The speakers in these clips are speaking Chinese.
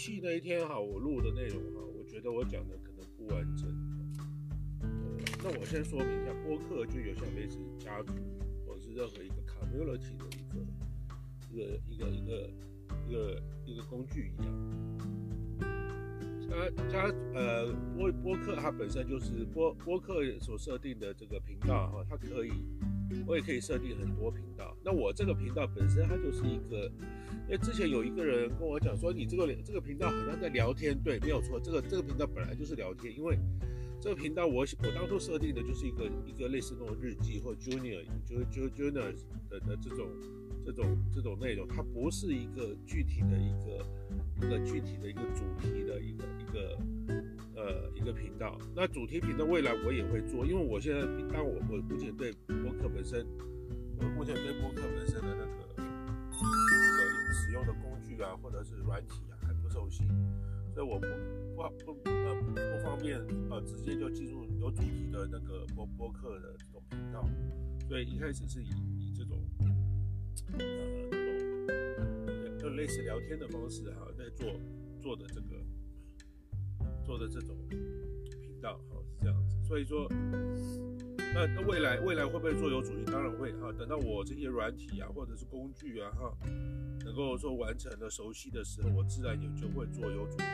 戏那一天哈，我录的内容哈，我觉得我讲的可能不完整。那我先说明一下，播客就有像类似家族，或者是任何一个 community 的一个一个一个一个一个一个工具一样。家家呃播播客它本身就是播播客所设定的这个频道哈，它可以我也可以设定很多频道。那我这个频道本身它就是一个，因为之前有一个人跟我讲说，你这个这个频道好像在聊天，对，没有错，这个这个频道本来就是聊天，因为。这个频道我我当初设定的就是一个一个类似那种日记或 junior 就是就 junior 的的这种这种这种内容，它不是一个具体的一个一个具体的一个主题的一个一个呃一个频道。那主题频道未来我也会做，因为我现在当我我目前对播客本身，我目前对播客本身的那个那个使用的工具啊或者是软体啊还不熟悉。所以我不不不呃不，方便呃直接就进入有主题的那个播播客的这种频道，所以一开始是以以这种呃这种就类似聊天的方式哈，在做做的这个做的这种频道哈是这样子，所以说那那未来未来会不会做有主题？当然会哈，等到我这些软体啊或者是工具啊哈。能够说完成了熟悉的时候，我自然也就会做有主题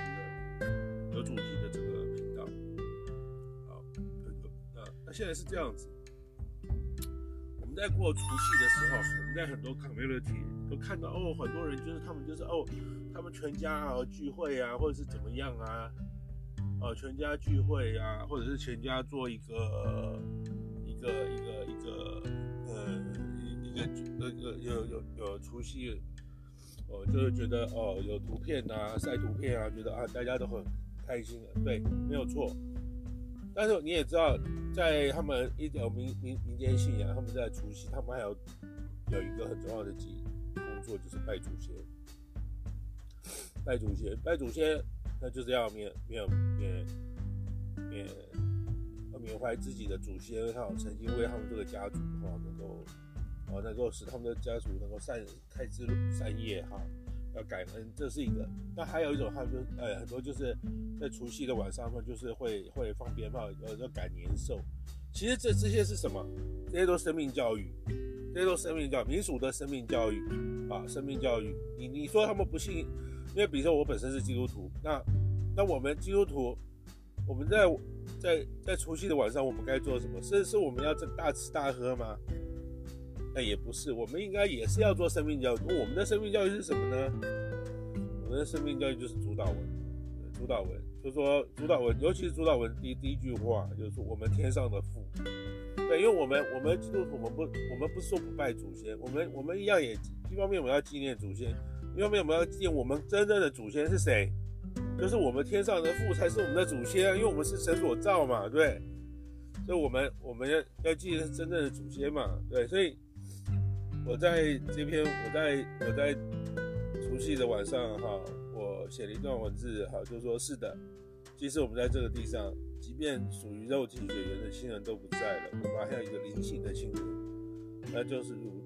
的、有主题的这个频道。好，那那现在是这样子。我们在过除夕的时候，我们在很多 community 都看到哦，很多人就是他们就是哦，他们全家啊聚会啊，或者是怎么样啊，哦，全家聚会啊，或者是全家做一个一个一个一个呃一个一个有有有除夕。哦，就是觉得哦，有图片啊，晒图片啊，觉得啊，大家都很开心的，对，没有错。但是你也知道，在他们一条民民民间信仰，他们在除夕，他们还有有一个很重要的工工作，就是拜祖先。拜祖先，拜祖先，那就是要缅缅缅缅缅怀自己的祖先哈，曾经为他们这个家族哈能够。啊，能够使他们的家族能够善开枝散叶哈，要感恩，这是一个。那还有一种，他们就呃很多就是在除夕的晚上，他们就是会会放鞭炮，呃要赶年兽。其实这这些是什么？这些都生命教育，这些都生命教，民俗的生命教育啊，生命教育。你你说他们不信，因为比如说我本身是基督徒，那那我们基督徒，我们在在在除夕的晚上，我们该做什么？是是我们要这大吃大喝吗？那也不是，我们应该也是要做生命教育。我们的生命教育是什么呢？我们的生命教育就是主导文，主导文就是说主导文，尤其是主导文第第一句话就是说我们天上的父。对，因为我们我们基督徒，我们不我们不是说不拜祖先，我们我们一样也一方面我们要纪念祖先，因为我们要记我们真正的祖先是谁？就是我们天上的父才是我们的祖先，因为我们是神所造嘛，对。所以我们我们要要纪念真正的祖先嘛，对，所以。我在这篇，我在我在除夕的晚上哈，我写了一段文字哈，就说是的，即使我们在这个地上，即便属于肉体血缘的亲人都不在了，我们还有一个灵性的亲人，那就是如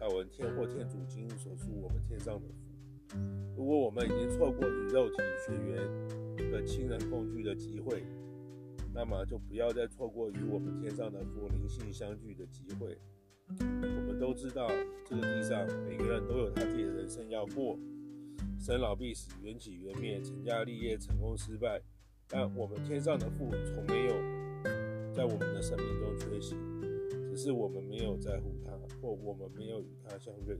主祷文天或天主经所述，我们天上的父。如果我们已经错过与肉体血缘的亲人共聚的机会，那么就不要再错过与我们天上的父灵性相聚的机会。我们都知道，这个地上每个人都有他自己的人生要过，生老病死，缘起缘灭，成家立业，成功失败。但我们天上的父从没有在我们的生命中缺席，是我们没有在乎他，或我们没有与他相认。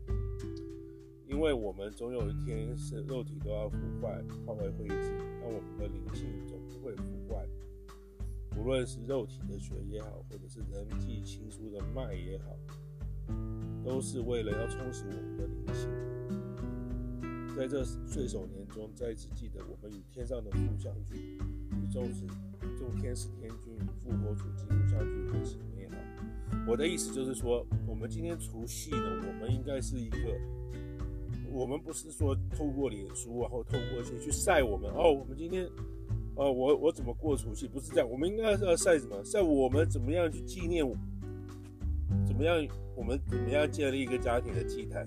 因为我们总有一天是肉体都要腐坏，化为灰烬，但我们的灵性总不会腐坏。无论是肉体的血也好，或者是人际亲疏的脉也好。都是为了要充实我们的灵性，在这岁首年中，再次记得我们与天上的父相聚，与众子、众天使天君与复活主基督相聚，何其美好！我的意思就是说，我们今天除夕呢，我们应该是一个，我们不是说透过脸书，然后透过去去晒我们哦，我们今天，哦，我我怎么过除夕？不是这样，我们应该是要晒什么？晒我们怎么样去纪念，怎么样我们怎么样建立一个家庭的祭坛？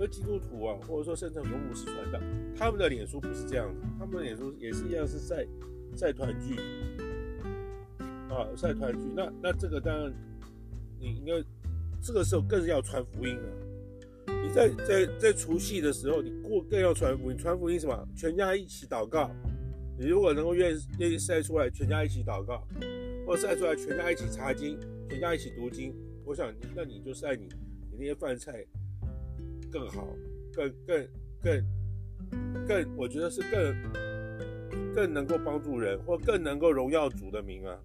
而基督徒啊，或者说圣城和牧师传道，他们的脸书不是这样子，他们的脸书也是一样是晒晒团聚。啊，晒团聚，那那这个当然，你应该这个时候更要传福音了。你在在在除夕的时候，你过更要传福音，传福音什么？全家一起祷告。你如果能够愿愿意晒出来，全家一起祷告，或晒出来全家一起查经，全家一起读经，我想那你就晒你你那些饭菜更好，更更更更，我觉得是更更能够帮助人，或更能够荣耀主的名啊。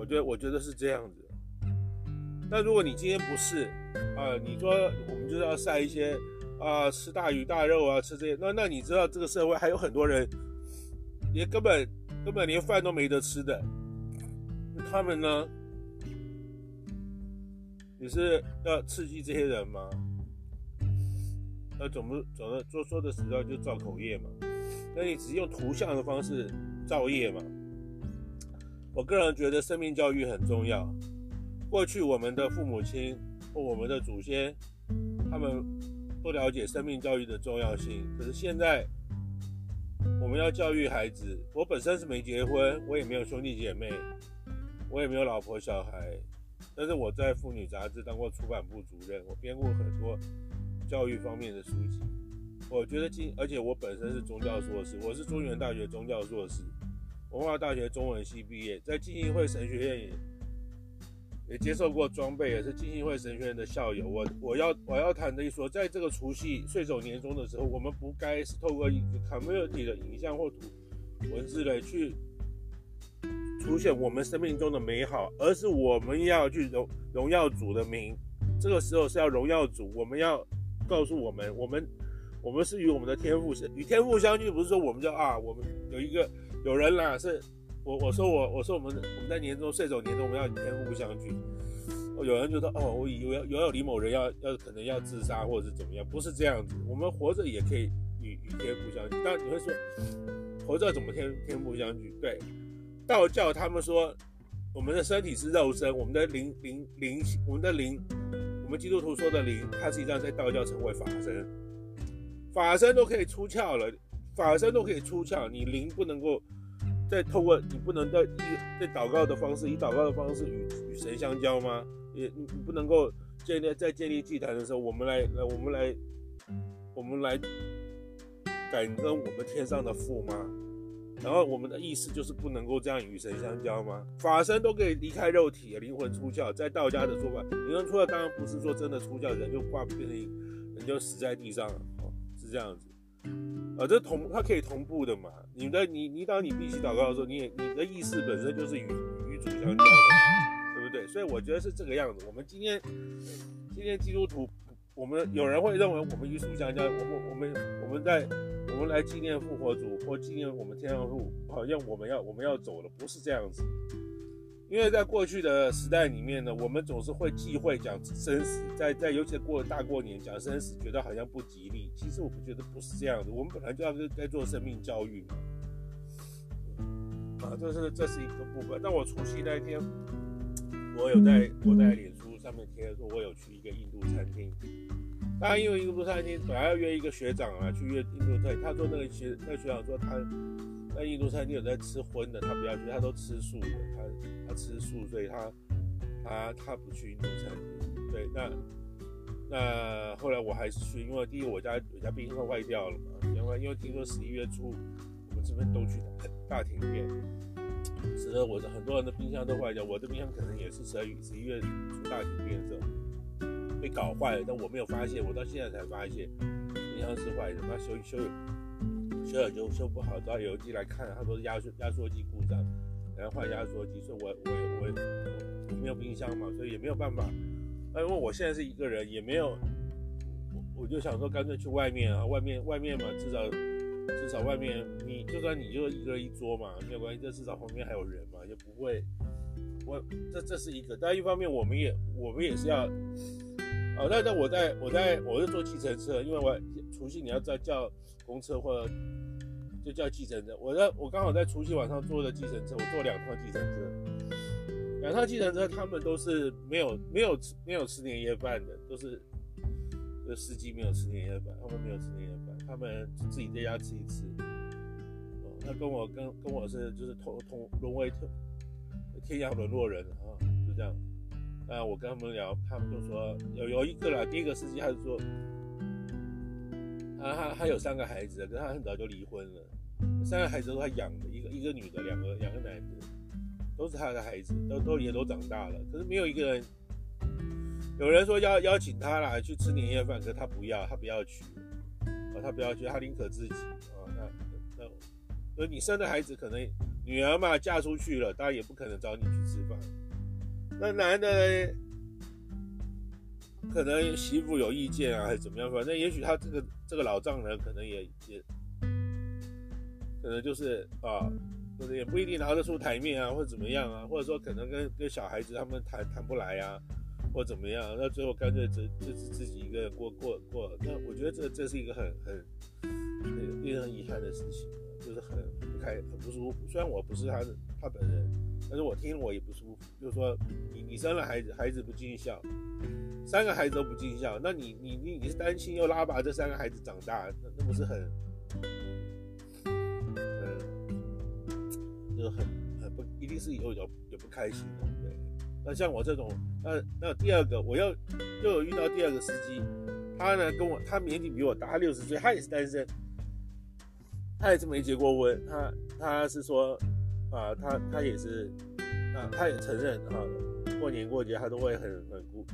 我觉得，我觉得是这样子。那如果你今天不是啊、你说我们就是要晒一些啊、吃大鱼大肉啊，吃这些，那那你知道这个社会还有很多人，也根本根本连饭都没得吃的，他们呢，你是要刺激这些人吗？那总不总的说说的实在就造口业嘛？那你只是用图像的方式造业嘛？我个人觉得生命教育很重要。过去我们的父母亲或我们的祖先，他们不了解生命教育的重要性。可是现在，我们要教育孩子。我本身是没结婚，我也没有兄弟姐妹，我也没有老婆小孩。但是我在妇女杂志当过出版部主任，我编过很多教育方面的书籍。我觉得今，而且我本身是宗教硕士，我是中原大学宗教硕士。文化大学中文系毕业，在浸信会神学院也也接受过装备，也是浸信会神学院的校友。我我要我要谈的一说，在这个除夕岁首年终的时候，我们不该是透过一个 community 的影像或图文字来去凸显我们生命中的美好，而是我们要去荣荣耀主的名。这个时候是要荣耀主，我们要告诉我们，我们我们是与我们的天赋是与天赋相聚，不是说我们叫啊，我们有一个。有人啦，是我我说我我说我们我们在年终岁首年终我们要与天父相聚。有人就说哦，我以为有有李某人要要可能要自杀或者是怎么样，不是这样子。我们活着也可以与与天父相聚。但你会说，活着怎么天天父相聚？对，道教他们说，我们的身体是肉身，我们的灵灵灵，我们的灵，我们基督徒说的灵，它实际上在道教称为法身，法身都可以出窍了。法身都可以出窍，你灵不能够再透过你不能在一在祷告的方式，以祷告的方式与与神相交吗？也你你不能够建立在建立祭坛的时候，我们来来我们来我们来感恩我们天上的父吗？然后我们的意思就是不能够这样与神相交吗？法身都可以离开肉体，灵魂出窍，在道家的说法，灵魂出窍当然不是说真的出窍，人就挂变成人就死在地上了，哦，是这样子。啊，这同它可以同步的嘛？你的你你当你闭气祷告的时候，你也你的意识本身就是与与主相交的，对不对？所以我觉得是这个样子。我们今天今天基督徒，我们有人会认为我们与主相交，我们我们我们在我们来纪念复活主或纪念我们天上父，好像我们要我们要走了，不是这样子。因为在过去的时代里面呢，我们总是会忌讳讲生死，在在尤其过了大过年讲生死，觉得好像不吉利。其实我们觉得不是这样的，我们本来就要在做生命教育嘛。啊，这是这是一个部分。但我除夕那一天，我有在我在脸书上面贴说，我有去一个印度餐厅。当然，因为印度餐厅本来要约一个学长啊去约印度餐，他说那个学那个学长说他。在印度餐厅有在吃荤的，他不要去，他都吃素的，他他吃素，所以他他他不去印度餐厅。对，那那后来我还是去，因为第一我家我家冰箱坏掉了嘛，因为因为听说十一月初我们这边都去大停电，使得我的很多人的冰箱都坏掉，我的冰箱可能也是十二月十一月初大停电的时候被搞坏了，但我没有发现，我到现在才发现冰箱是坏的，那修修。修了就修不好，找油机来看，他说压缩压缩机故障，然后换压缩机，所以我我我我没有冰箱嘛，所以也没有办法。那因为我现在是一个人，也没有，我我就想说干脆去外面啊，外面外面嘛，至少至少外面你就算你就一个人一桌嘛，没有关系，这至少旁边还有人嘛，也不会我这这是一个，但一方面我们也我们也是要，哦，那那我在我在我是坐计程车，因为我除夕你要再叫公车或者就叫计程车，我在我刚好在除夕晚上坐的计程车，我坐两趟计程车，两趟计程车他们都是没有没有吃没有吃年夜饭的，都是这司机没有吃年夜饭，他们没有吃年夜饭，他们自己在家吃一吃。哦，那跟我跟跟我是就是同同沦为特天涯沦落人啊，就这样。啊，我跟他们聊，他们就说有有一个啦，第一个司机他就说，他他他有三个孩子，可是他很早就离婚了，三个孩子都他养的，一个一个女的，两个两个男的，都是他的孩子，都都也都长大了，可是没有一个人。有人说邀邀请他啦去吃年夜饭，可是他不要，他不要去，啊，他不要去，他宁可自己啊，那那。所以你生的孩子可能女儿嘛嫁出去了，当然也不可能找你去吃饭。那男的，可能媳妇有意见啊，还是怎么样？反正也许他这个这个老丈人可能也也，可能就是啊，可能也不一定拿得出台面啊，或者怎么样啊，或者说可能跟跟小孩子他们谈谈不来啊，或怎么样？那最后干脆只就是自己一个人过过过。那我觉得这这是一个很很令人遗憾的事情。就是很不开，很不舒服。虽然我不是他的他本人，但是我听了我也不舒服。就是说你，你生了孩子，孩子不尽孝，三个孩子都不尽孝，那你你你你是单亲又拉拔这三个孩子长大，那那不是很，嗯，就很很不，一定是有有有不开心的，对。那像我这种，那那第二个，我又又有遇到第二个司机，他呢跟我，他年纪比我大，他六十岁，他也是单身。他也是没结过婚，他他是说，啊，他他也是，啊，他也承认啊，过年过节他都会很很孤，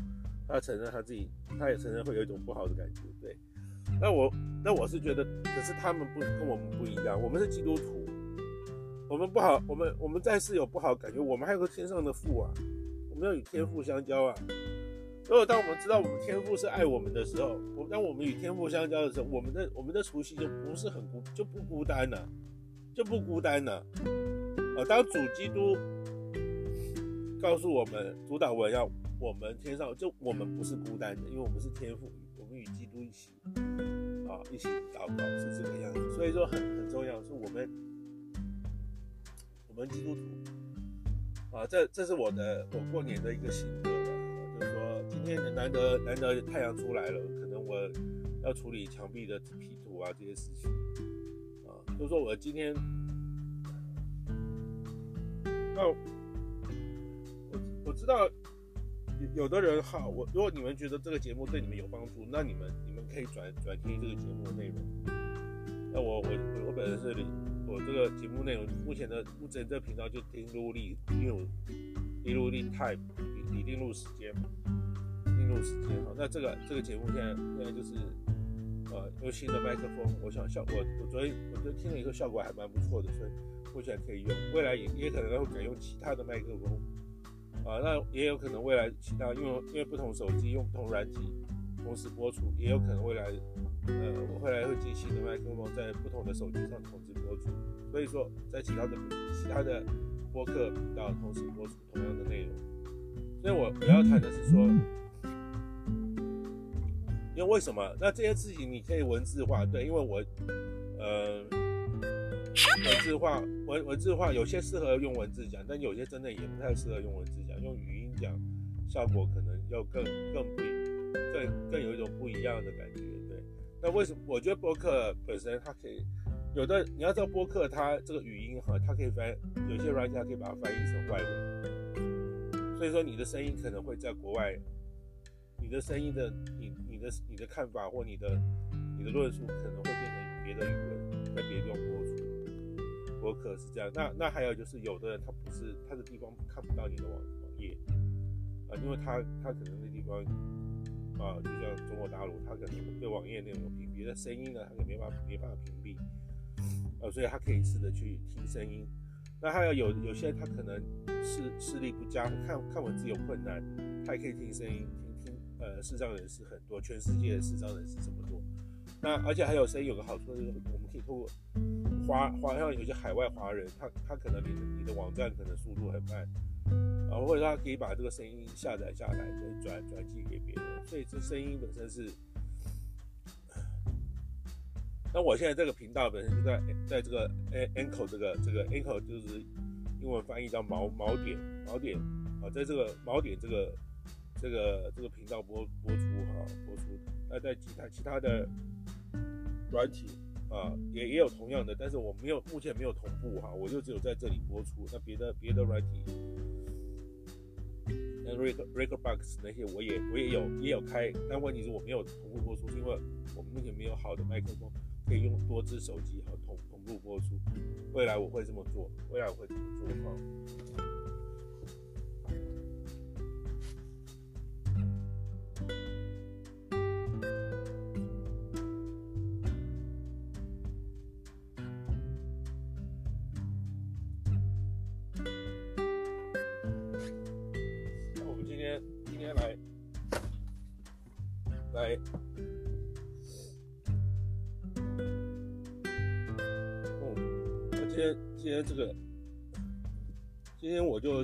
他承认他自己，他也承认会有一种不好的感觉，对。那我那我是觉得，可是他们不跟我们不一样，我们是基督徒，我们不好，我们我们在世有不好感觉，我们还有个天上的父啊，我们要与天父相交啊。如果当我们知道我们天父是爱我们的时候，我当我们与天父相交的时候，我们的我们的除夕就不是很孤，就不孤单了，就不孤单了。呃当主基督告诉我们，主导我要我们天上，就我们不是孤单的，因为我们是天父，我们与基督一起啊，一起祷告是这个样子。所以说很很重要，是我们我们基督徒啊，这这是我的我过年的一个心得吧，就是说。今天难得难得太阳出来了，可能我要处理墙壁的 P 图啊这些事情啊，就是说我今天，那我我知道有有的人好，我如果你们觉得这个节目对你们有帮助，那你们你们可以转转听这个节目的内容。那我我我本人是我这个节目内容目前的目前这个频道就听录力，因为我听录力 time 已定录时间嘛。录时间哈，那这个这个节目现在现在就是，呃，用新的麦克风，我想效果，我昨天我就听了以后效果还蛮不错的，所以目前可以用，未来也也可能会改用其他的麦克风，啊，那也有可能未来其他，因为因为不同手机用不同软体同时播出，也有可能未来，呃，我未来会进新的麦克风在不同的手机上同时播出，所以说在其他的其他的播客频道同时播出同样的内容，所以我我要谈的是说。因为为什么？那这些事情你可以文字化，对，因为我，呃，文字化文文字化有些适合用文字讲，但有些真的也不太适合用文字讲，用语音讲效果可能要更更不更更有一种不一样的感觉，对。那为什么？我觉得播客本身它可以有的，你要知道播客它这个语音哈，它可以翻，有些软件它可以把它翻译成外文，所以说你的声音可能会在国外，你的声音的你。你的你的看法或你的你的论述可能会变成别的语文，在别的地方播出，播客是这样。那那还有就是，有的人他不是他的地方看不到你的网网页啊，因为他他可能那地方啊，就像中国大陆，他可能对网页内容屏蔽，但声音呢，他可能没办法没办法屏蔽啊，所以他可以试着去听声音。那还有有有些人他可能视视力不佳，看看文字有困难，他也可以听声音。听听呃，视障人士很多，全世界的视障人士这么多，那而且还有谁有个好处就是，我们可以透过华华像有些海外华人，他他可能你的你的网站可能速度很慢，啊，或者他可以把这个声音下载下来，就转转寄给别人，所以这声音本身是。那我现在这个频道本身就在在这个 Anchor 这个这个 Anko 就是英文翻译叫锚锚点锚点啊，在这个锚点这个这个这个频道播播出哈播出，那在其他其他的软体啊也也有同样的，但是我没有目前没有同步哈，我就只有在这里播出，那别的别的软体，那 Record Rekordbox 那些我也我也有也有开，但问题是我没有同步播出，是因为我们目前没有好的麦克风。可以用多支手机和同同步播出，未来我会这么做，未来我会这么做哈。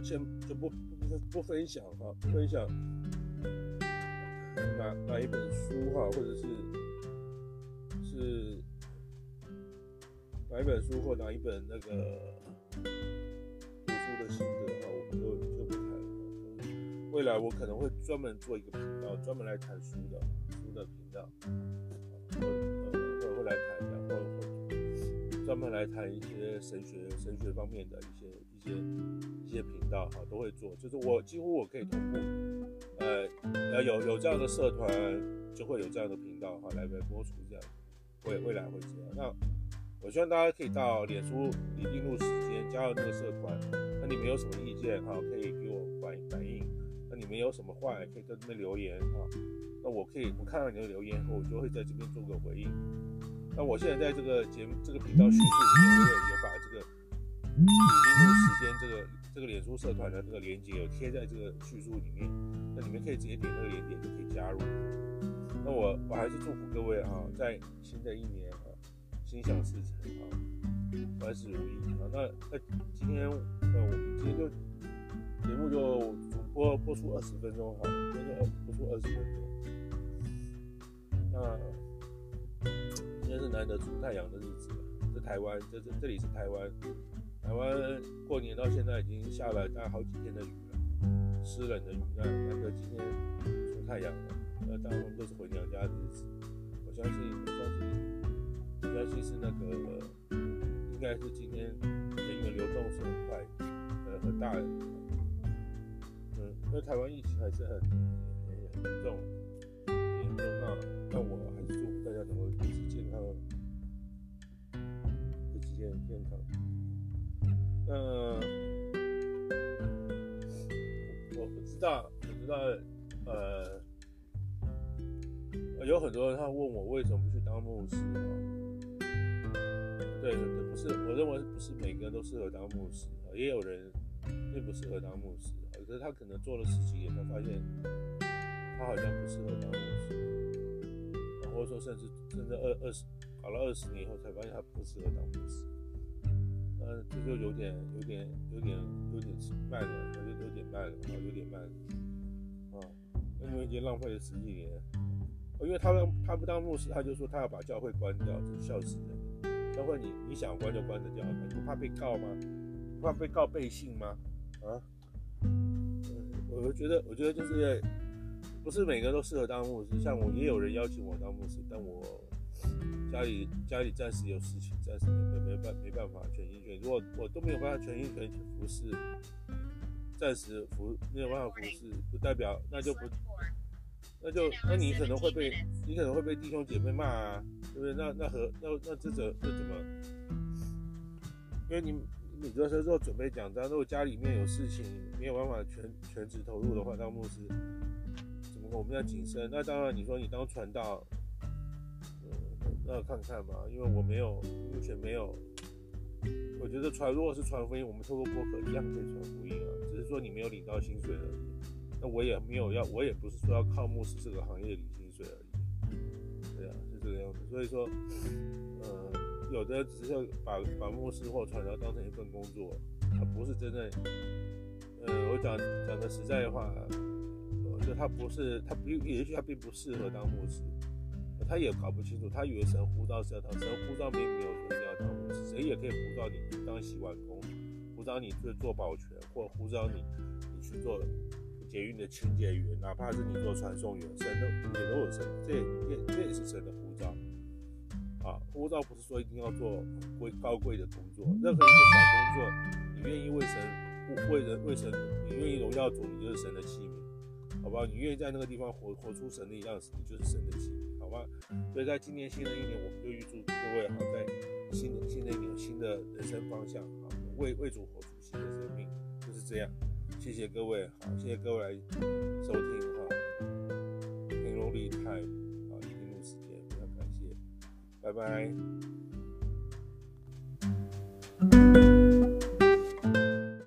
先就不不不分享哈，分享哪哪一本书哈，或者是是哪一本书或哪一本那个读书的心得哈，我们就就不谈了。未来我可能会专门做一个频道，专门来谈书的书的频道，我会来谈一下。专门来谈一些神学、神学方面的一些、一些、一些频道哈，都会做。就是我几乎我可以同步，呃，呃，有有这样的社团，就会有这样的频道哈，来来播出这样，未未来会这样。那我希望大家可以到脸书李定录时间加入这个社团。那你们有什么意见哈，可以给我反反映。那你们有什么话也可以在这边留言哈。那我可以我看到你的留言后，我就会在这边做个回应。那我现在在这个节目、这个频道叙述里面，我有有把这个李定禄时间这个这个脸书社团的这个连接有贴在这个叙述里面，那你们可以直接点那个连点就可以加入。那我我还是祝福各位啊，在新的一年啊，心想事成啊，万事如意啊。那那今天那我们今天就节目就主播播出二十分钟哈，今天就播出二十分钟。那。今天是难得出太阳的日子，这台湾，这这这里是台湾，台湾过年到现在已经下了大概好几天的雨了，湿冷的雨。那难得今天出太阳了，那当然都是回娘家的日子。我相信，我相信，我相信是那个，应该是今天人员流动是很快，呃，很大的。嗯，因为台湾疫情还是很很严重，严重到那我还是祝福大家能够一直健康，一直健。健康。那我不知道，我知道，呃，有很多人他问我为什么不去当牧师啊？对，不是，我认为不是每个人都适合当牧师，也有人并不适合当牧师，可是他可能做了十几年，他发现他好像不适合当牧师，或者说甚至甚至二二十搞了二十年以后才发现他不适合当牧师。嗯，这就有点、有点、有点、有点慢了，有、有点慢了，啊，有点慢了，啊，因为已经浪费了十几年，因为他们他不当牧师，他就说他要把教会关掉，笑死人。教会你你想关就关得掉，你不怕被告吗？不怕被告背信吗？啊？我觉得，我觉得就是不是每个人都适合当牧师，像我也有人邀请我当牧师，但我。家里家里暂时有事情，暂时没没办没办法全心全意。如果我都没有办法全心全意服侍，暂时服没有办法服侍，不代表那就不，那就那你可能会被你可能会被弟兄姐妹骂啊，对不对？那那和那那这怎这怎么？因为你你这时候准备讲章，如果家里面有事情没有办法全全职投入的话，当牧师怎么我们要谨慎？那当然你说你当传道。那看看吧，因为我没有，目前没有。我觉得传，如果是传福音，我们透过播客一样可以传福音啊，只是说你没有领到薪水而已。那我也没有要，我也不是说要靠牧师这个行业领薪水而已。对啊，是这个样子。所以说，呃，有的只是要把把牧师或传道当成一份工作，他不是真正呃，我讲讲的实在的话，我觉得他不是，他不，也许他并不适合当牧师，他也搞不清楚，他以为神呼召是要当，神呼召并没有说一定要当，谁也可以呼召你当洗碗工，呼召你去做保全，或者呼召你你去做捷运的清洁员，哪怕是你做传送员，神都也都有神，这也这也是神的呼召。啊，呼召不是说一定要做贵高贵的工作，任何一个小工作，你愿意为神、为人、为神，你愿意荣耀主，你就是神的器皿，好不好？你愿意在那个地方活活出神的样子，你就是神的器皿，哇，所以在今年新的一年，我们就预祝各位哈，在新的新的一年，有新的人生方向，啊，为为主活出新的生命。就是这样，谢谢各位，好，谢谢各位来收听哈。内容立害啊，一定用时间，非常感谢，拜拜。